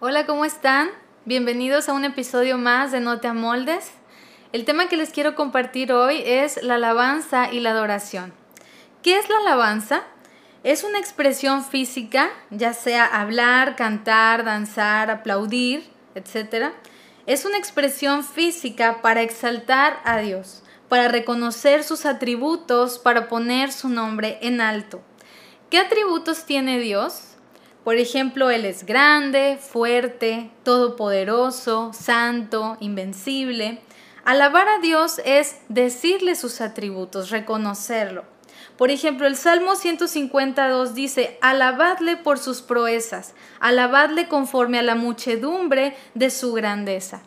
Hola, ¿cómo están? Bienvenidos a un episodio más de No te amoldes. El tema que les quiero compartir hoy es la alabanza y la adoración. ¿Qué es la alabanza? Es una expresión física, ya sea hablar, cantar, danzar, aplaudir, etc. Es una expresión física para exaltar a Dios, para reconocer sus atributos, para poner su nombre en alto. ¿Qué atributos tiene Dios? Por ejemplo, Él es grande, fuerte, todopoderoso, santo, invencible. Alabar a Dios es decirle sus atributos, reconocerlo. Por ejemplo, el Salmo 152 dice, alabadle por sus proezas, alabadle conforme a la muchedumbre de su grandeza.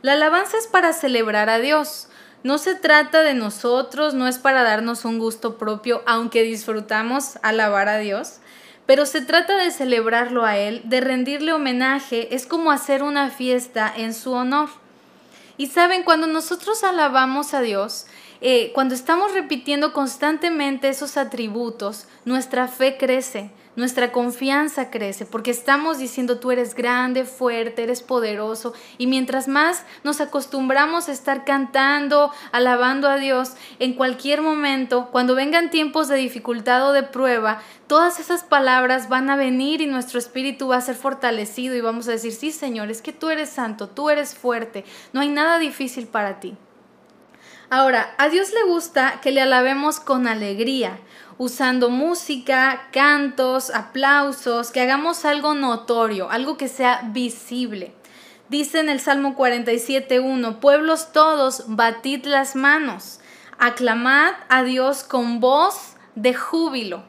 La alabanza es para celebrar a Dios. No se trata de nosotros, no es para darnos un gusto propio, aunque disfrutamos alabar a Dios pero se trata de celebrarlo a Él, de rendirle homenaje, es como hacer una fiesta en su honor. Y saben, cuando nosotros alabamos a Dios, eh, cuando estamos repitiendo constantemente esos atributos, nuestra fe crece, nuestra confianza crece porque estamos diciendo tú eres grande, fuerte, eres poderoso y mientras más nos acostumbramos a estar cantando, alabando a Dios, en cualquier momento, cuando vengan tiempos de dificultad o de prueba, todas esas palabras van a venir y nuestro espíritu va a ser fortalecido y vamos a decir, sí Señor, es que tú eres santo, tú eres fuerte, no hay nada difícil para ti. Ahora, a Dios le gusta que le alabemos con alegría, usando música, cantos, aplausos, que hagamos algo notorio, algo que sea visible. Dice en el Salmo 47.1, pueblos todos, batid las manos, aclamad a Dios con voz de júbilo.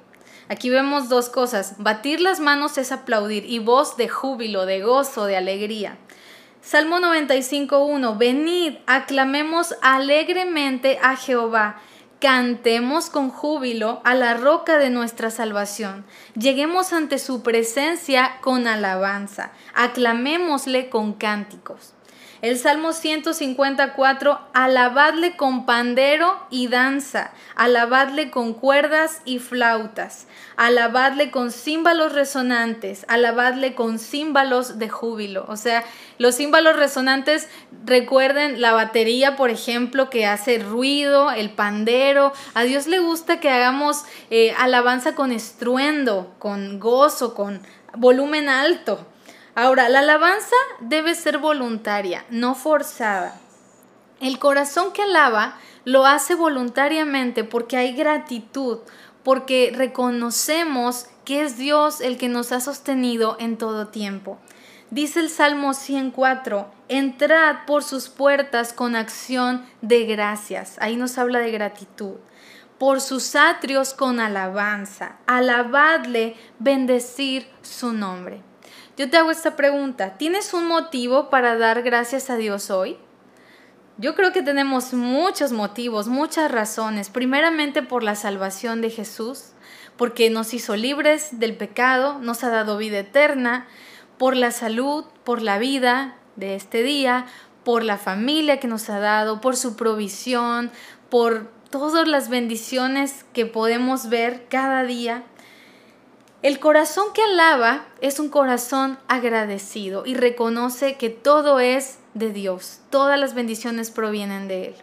Aquí vemos dos cosas, batir las manos es aplaudir y voz de júbilo, de gozo, de alegría. Salmo 95.1, venid, aclamemos alegremente a Jehová, cantemos con júbilo a la roca de nuestra salvación, lleguemos ante su presencia con alabanza, aclamémosle con cánticos. El Salmo 154, alabadle con pandero y danza, alabadle con cuerdas y flautas, alabadle con címbalos resonantes, alabadle con címbalos de júbilo. O sea, los címbalos resonantes, recuerden la batería, por ejemplo, que hace ruido, el pandero. A Dios le gusta que hagamos eh, alabanza con estruendo, con gozo, con volumen alto. Ahora, la alabanza debe ser voluntaria, no forzada. El corazón que alaba lo hace voluntariamente porque hay gratitud, porque reconocemos que es Dios el que nos ha sostenido en todo tiempo. Dice el Salmo 104, entrad por sus puertas con acción de gracias. Ahí nos habla de gratitud. Por sus atrios con alabanza. Alabadle, bendecir su nombre. Yo te hago esta pregunta, ¿tienes un motivo para dar gracias a Dios hoy? Yo creo que tenemos muchos motivos, muchas razones. Primeramente por la salvación de Jesús, porque nos hizo libres del pecado, nos ha dado vida eterna, por la salud, por la vida de este día, por la familia que nos ha dado, por su provisión, por todas las bendiciones que podemos ver cada día. El corazón que alaba es un corazón agradecido y reconoce que todo es de Dios, todas las bendiciones provienen de Él.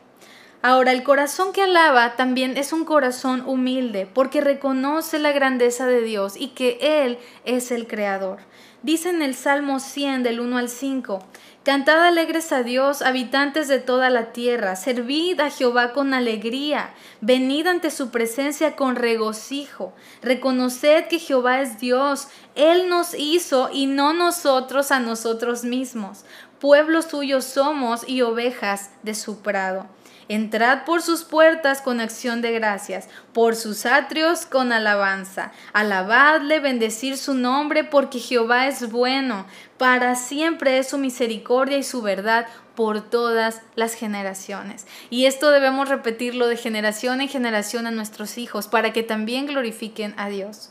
Ahora, el corazón que alaba también es un corazón humilde porque reconoce la grandeza de Dios y que Él es el Creador. Dice en el Salmo 100 del 1 al 5, Cantad alegres a Dios, habitantes de toda la tierra, servid a Jehová con alegría, venid ante su presencia con regocijo, reconoced que Jehová es Dios, Él nos hizo y no nosotros a nosotros mismos, pueblo suyo somos y ovejas de su prado. Entrad por sus puertas con acción de gracias, por sus atrios con alabanza. Alabadle, bendecir su nombre, porque Jehová es bueno. Para siempre es su misericordia y su verdad por todas las generaciones. Y esto debemos repetirlo de generación en generación a nuestros hijos, para que también glorifiquen a Dios.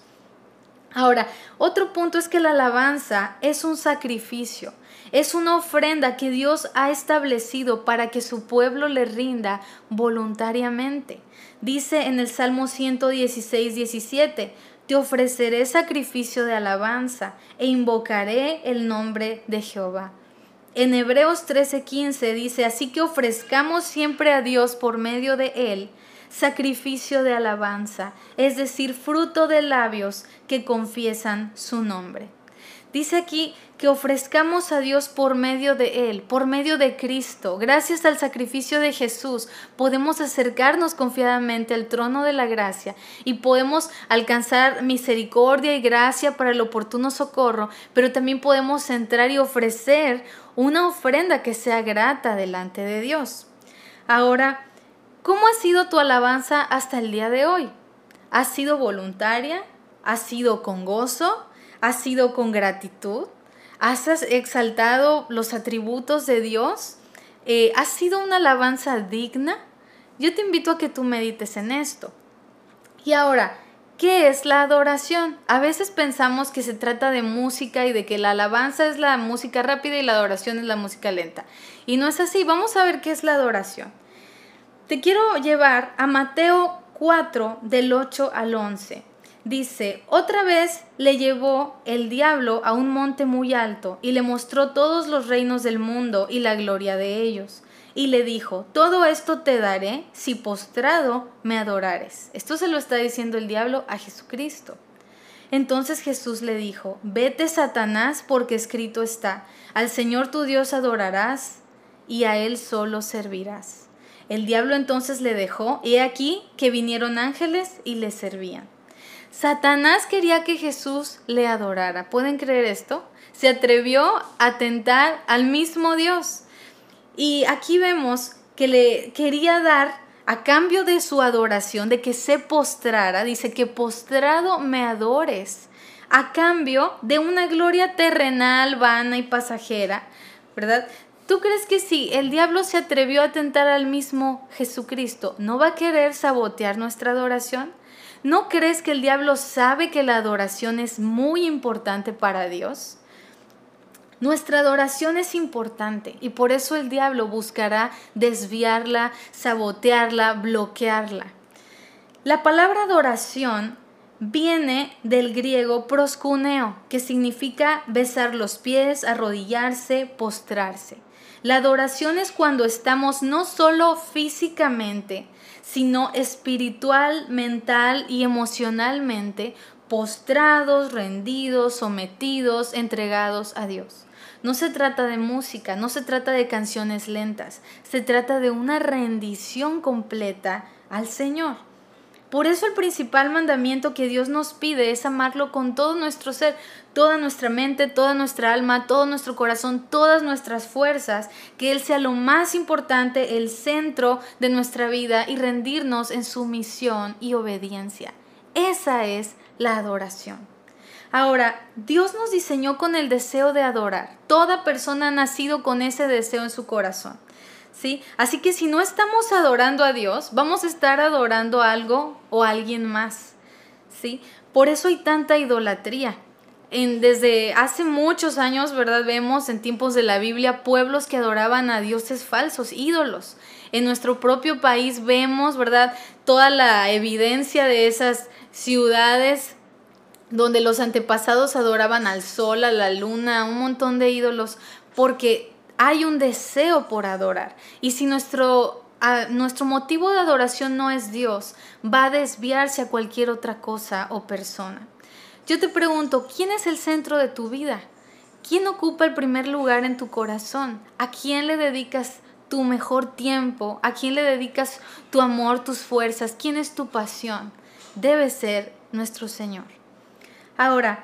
Ahora, otro punto es que la alabanza es un sacrificio. Es una ofrenda que Dios ha establecido para que su pueblo le rinda voluntariamente. Dice en el Salmo 116, 17, te ofreceré sacrificio de alabanza e invocaré el nombre de Jehová. En Hebreos 13:15 dice, así que ofrezcamos siempre a Dios por medio de Él sacrificio de alabanza, es decir, fruto de labios que confiesan su nombre. Dice aquí que ofrezcamos a Dios por medio de Él, por medio de Cristo. Gracias al sacrificio de Jesús podemos acercarnos confiadamente al trono de la gracia y podemos alcanzar misericordia y gracia para el oportuno socorro, pero también podemos entrar y ofrecer una ofrenda que sea grata delante de Dios. Ahora, ¿cómo ha sido tu alabanza hasta el día de hoy? ¿Ha sido voluntaria? ¿Ha sido con gozo? ¿Ha sido con gratitud? ¿Has exaltado los atributos de Dios? Eh, ¿Ha sido una alabanza digna? Yo te invito a que tú medites en esto. Y ahora, ¿qué es la adoración? A veces pensamos que se trata de música y de que la alabanza es la música rápida y la adoración es la música lenta. Y no es así. Vamos a ver qué es la adoración. Te quiero llevar a Mateo 4 del 8 al 11 dice, otra vez le llevó el diablo a un monte muy alto y le mostró todos los reinos del mundo y la gloria de ellos. Y le dijo, todo esto te daré si postrado me adorares. Esto se lo está diciendo el diablo a Jesucristo. Entonces Jesús le dijo, vete Satanás porque escrito está, al Señor tu Dios adorarás y a Él solo servirás. El diablo entonces le dejó, y aquí que vinieron ángeles y le servían. Satanás quería que Jesús le adorara. ¿Pueden creer esto? Se atrevió a tentar al mismo Dios. Y aquí vemos que le quería dar a cambio de su adoración, de que se postrara, dice que postrado me adores, a cambio de una gloria terrenal, vana y pasajera, ¿verdad? ¿Tú crees que si el diablo se atrevió a tentar al mismo Jesucristo, no va a querer sabotear nuestra adoración? ¿No crees que el diablo sabe que la adoración es muy importante para Dios? Nuestra adoración es importante y por eso el diablo buscará desviarla, sabotearla, bloquearla. La palabra adoración viene del griego proscuneo, que significa besar los pies, arrodillarse, postrarse. La adoración es cuando estamos no solo físicamente, sino espiritual, mental y emocionalmente postrados, rendidos, sometidos, entregados a Dios. No se trata de música, no se trata de canciones lentas, se trata de una rendición completa al Señor. Por eso el principal mandamiento que Dios nos pide es amarlo con todo nuestro ser, toda nuestra mente, toda nuestra alma, todo nuestro corazón, todas nuestras fuerzas, que Él sea lo más importante, el centro de nuestra vida y rendirnos en sumisión y obediencia. Esa es la adoración. Ahora, Dios nos diseñó con el deseo de adorar. Toda persona ha nacido con ese deseo en su corazón. ¿Sí? Así que si no estamos adorando a Dios, vamos a estar adorando algo o a alguien más, ¿sí? Por eso hay tanta idolatría. En, desde hace muchos años, ¿verdad? Vemos en tiempos de la Biblia pueblos que adoraban a dioses falsos, ídolos. En nuestro propio país vemos, ¿verdad? Toda la evidencia de esas ciudades donde los antepasados adoraban al sol, a la luna, un montón de ídolos, porque hay un deseo por adorar. Y si nuestro, nuestro motivo de adoración no es Dios, va a desviarse a cualquier otra cosa o persona. Yo te pregunto, ¿quién es el centro de tu vida? ¿Quién ocupa el primer lugar en tu corazón? ¿A quién le dedicas tu mejor tiempo? ¿A quién le dedicas tu amor, tus fuerzas? ¿Quién es tu pasión? Debe ser nuestro Señor. Ahora,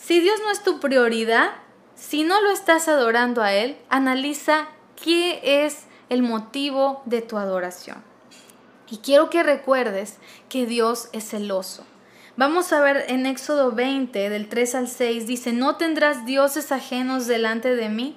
si Dios no es tu prioridad, si no lo estás adorando a Él, analiza qué es el motivo de tu adoración. Y quiero que recuerdes que Dios es celoso. Vamos a ver en Éxodo 20, del 3 al 6, dice, no tendrás dioses ajenos delante de mí,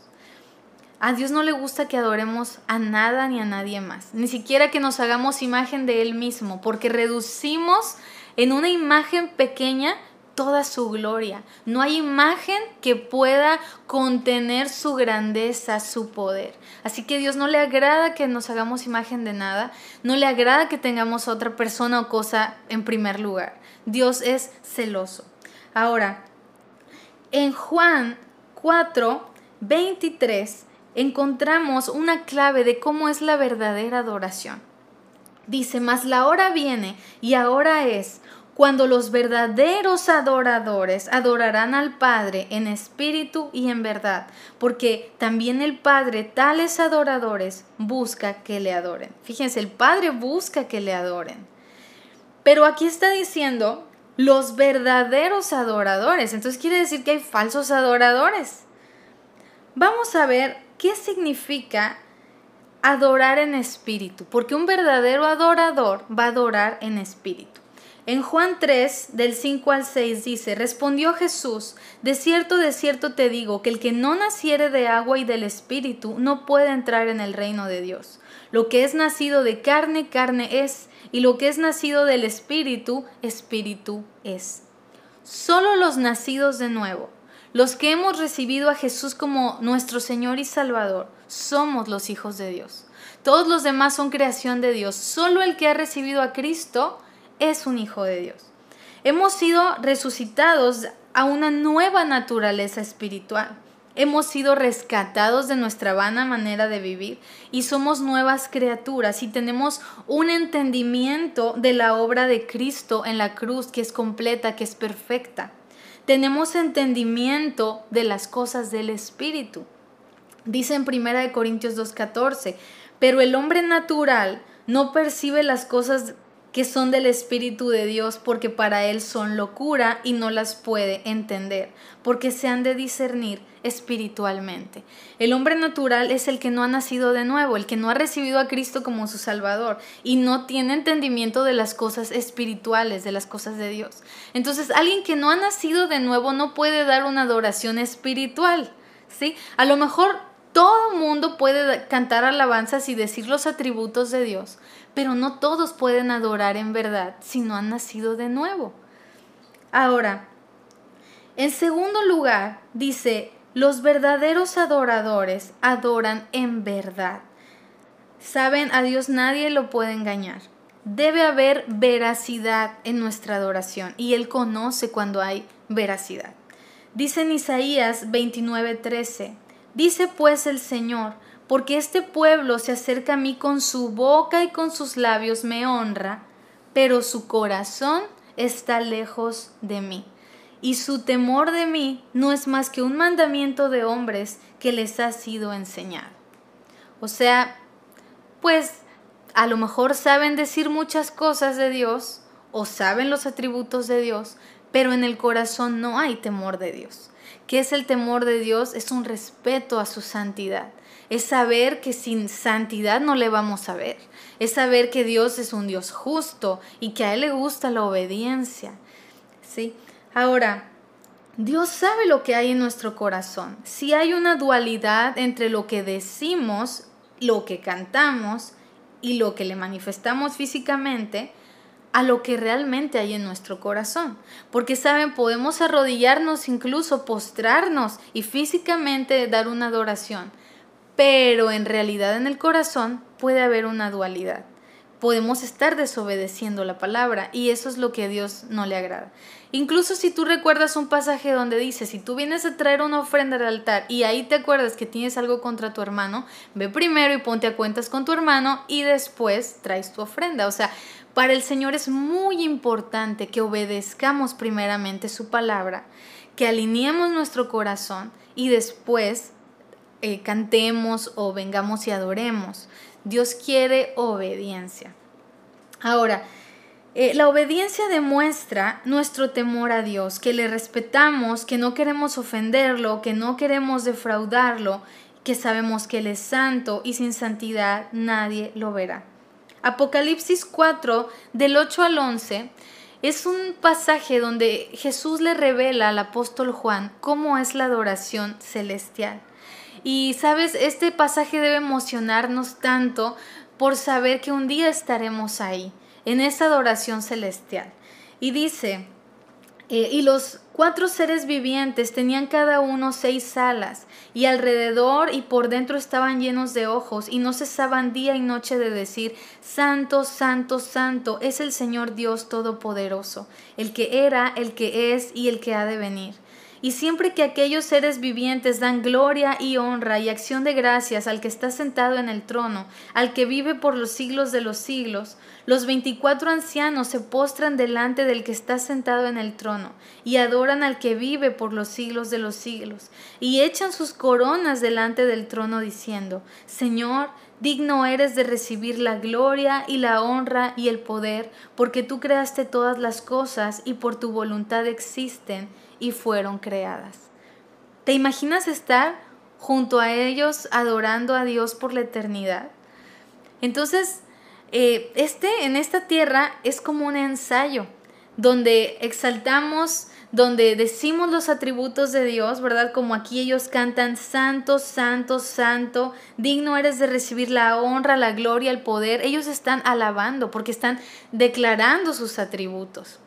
A Dios no le gusta que adoremos a nada ni a nadie más, ni siquiera que nos hagamos imagen de Él mismo, porque reducimos en una imagen pequeña toda su gloria. No hay imagen que pueda contener su grandeza, su poder. Así que Dios no le agrada que nos hagamos imagen de nada, no le agrada que tengamos otra persona o cosa en primer lugar. Dios es celoso. Ahora, en Juan 4, 23, encontramos una clave de cómo es la verdadera adoración. Dice, mas la hora viene y ahora es cuando los verdaderos adoradores adorarán al Padre en espíritu y en verdad, porque también el Padre tales adoradores busca que le adoren. Fíjense, el Padre busca que le adoren. Pero aquí está diciendo los verdaderos adoradores. Entonces quiere decir que hay falsos adoradores. Vamos a ver qué significa adorar en espíritu, porque un verdadero adorador va a adorar en espíritu. En Juan 3, del 5 al 6 dice, respondió Jesús, de cierto, de cierto te digo, que el que no naciere de agua y del Espíritu no puede entrar en el reino de Dios. Lo que es nacido de carne, carne es, y lo que es nacido del Espíritu, Espíritu es. Solo los nacidos de nuevo, los que hemos recibido a Jesús como nuestro Señor y Salvador, somos los hijos de Dios. Todos los demás son creación de Dios. Solo el que ha recibido a Cristo, es un hijo de Dios. Hemos sido resucitados a una nueva naturaleza espiritual. Hemos sido rescatados de nuestra vana manera de vivir y somos nuevas criaturas y tenemos un entendimiento de la obra de Cristo en la cruz que es completa, que es perfecta. Tenemos entendimiento de las cosas del Espíritu. Dice en 1 Corintios 2.14, pero el hombre natural no percibe las cosas que son del Espíritu de Dios porque para Él son locura y no las puede entender, porque se han de discernir espiritualmente. El hombre natural es el que no ha nacido de nuevo, el que no ha recibido a Cristo como su Salvador y no tiene entendimiento de las cosas espirituales, de las cosas de Dios. Entonces, alguien que no ha nacido de nuevo no puede dar una adoración espiritual. ¿Sí? A lo mejor todo mundo puede cantar alabanzas y decir los atributos de Dios, pero no todos pueden adorar en verdad si no han nacido de nuevo. Ahora, en segundo lugar, dice, los verdaderos adoradores adoran en verdad. Saben, a Dios nadie lo puede engañar. Debe haber veracidad en nuestra adoración y Él conoce cuando hay veracidad. Dice en Isaías 29:13, Dice pues el Señor, porque este pueblo se acerca a mí con su boca y con sus labios me honra, pero su corazón está lejos de mí. Y su temor de mí no es más que un mandamiento de hombres que les ha sido enseñado. O sea, pues a lo mejor saben decir muchas cosas de Dios o saben los atributos de Dios, pero en el corazón no hay temor de Dios. ¿Qué es el temor de Dios? Es un respeto a su santidad. Es saber que sin santidad no le vamos a ver. Es saber que Dios es un Dios justo y que a Él le gusta la obediencia. ¿Sí? Ahora, Dios sabe lo que hay en nuestro corazón. Si hay una dualidad entre lo que decimos, lo que cantamos y lo que le manifestamos físicamente, a lo que realmente hay en nuestro corazón. Porque, saben, podemos arrodillarnos, incluso postrarnos y físicamente dar una adoración, pero en realidad en el corazón puede haber una dualidad. Podemos estar desobedeciendo la palabra y eso es lo que a Dios no le agrada. Incluso si tú recuerdas un pasaje donde dice, si tú vienes a traer una ofrenda al altar y ahí te acuerdas que tienes algo contra tu hermano, ve primero y ponte a cuentas con tu hermano y después traes tu ofrenda. O sea, para el Señor es muy importante que obedezcamos primeramente su palabra, que alineemos nuestro corazón y después eh, cantemos o vengamos y adoremos. Dios quiere obediencia. Ahora, eh, la obediencia demuestra nuestro temor a Dios, que le respetamos, que no queremos ofenderlo, que no queremos defraudarlo, que sabemos que Él es santo y sin santidad nadie lo verá. Apocalipsis 4, del 8 al 11, es un pasaje donde Jesús le revela al apóstol Juan cómo es la adoración celestial. Y sabes, este pasaje debe emocionarnos tanto por saber que un día estaremos ahí, en esa adoración celestial. Y dice, eh, y los cuatro seres vivientes tenían cada uno seis alas, y alrededor y por dentro estaban llenos de ojos, y no cesaban día y noche de decir, Santo, Santo, Santo es el Señor Dios Todopoderoso, el que era, el que es y el que ha de venir. Y siempre que aquellos seres vivientes dan gloria y honra y acción de gracias al que está sentado en el trono, al que vive por los siglos de los siglos, los veinticuatro ancianos se postran delante del que está sentado en el trono y adoran al que vive por los siglos de los siglos, y echan sus coronas delante del trono diciendo, Señor, digno eres de recibir la gloria y la honra y el poder, porque tú creaste todas las cosas y por tu voluntad existen y fueron creadas. ¿Te imaginas estar junto a ellos adorando a Dios por la eternidad? Entonces, eh, este en esta tierra es como un ensayo donde exaltamos, donde decimos los atributos de Dios, ¿verdad? Como aquí ellos cantan, Santo, Santo, Santo, digno eres de recibir la honra, la gloria, el poder. Ellos están alabando porque están declarando sus atributos.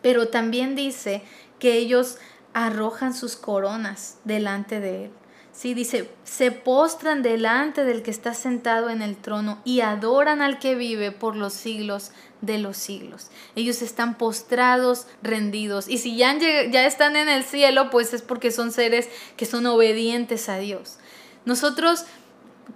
Pero también dice que ellos arrojan sus coronas delante de Él. Sí, dice, se postran delante del que está sentado en el trono y adoran al que vive por los siglos de los siglos. Ellos están postrados, rendidos. Y si ya, ya están en el cielo, pues es porque son seres que son obedientes a Dios. Nosotros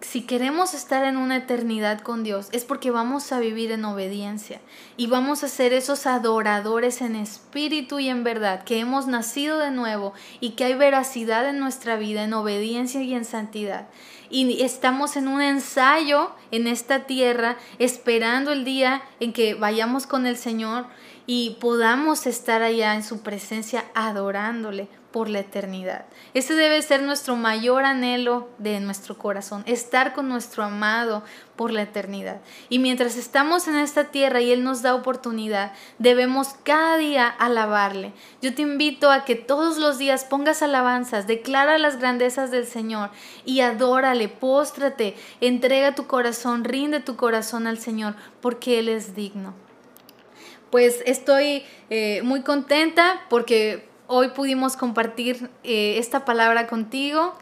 si queremos estar en una eternidad con Dios, es porque vamos a vivir en obediencia y vamos a ser esos adoradores en espíritu y en verdad, que hemos nacido de nuevo y que hay veracidad en nuestra vida, en obediencia y en santidad. Y estamos en un ensayo en esta tierra, esperando el día en que vayamos con el Señor y podamos estar allá en su presencia adorándole por la eternidad. Ese debe ser nuestro mayor anhelo de nuestro corazón, estar con nuestro amado por la eternidad. Y mientras estamos en esta tierra y Él nos da oportunidad, debemos cada día alabarle. Yo te invito a que todos los días pongas alabanzas, declara las grandezas del Señor y adórale, póstrate, entrega tu corazón, rinde tu corazón al Señor, porque Él es digno. Pues estoy eh, muy contenta porque hoy pudimos compartir eh, esta palabra contigo.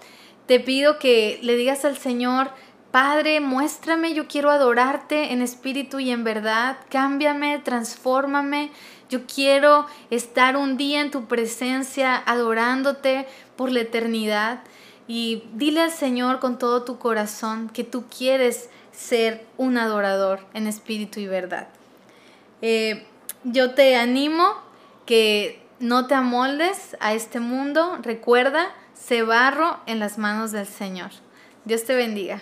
Te pido que le digas al Señor, Padre, muéstrame, yo quiero adorarte en espíritu y en verdad, cámbiame, transfórmame. Yo quiero estar un día en tu presencia adorándote por la eternidad. Y dile al Señor con todo tu corazón que tú quieres ser un adorador en espíritu y verdad. Eh, yo te animo que no te amoldes a este mundo. Recuerda, se barro en las manos del Señor. Dios te bendiga.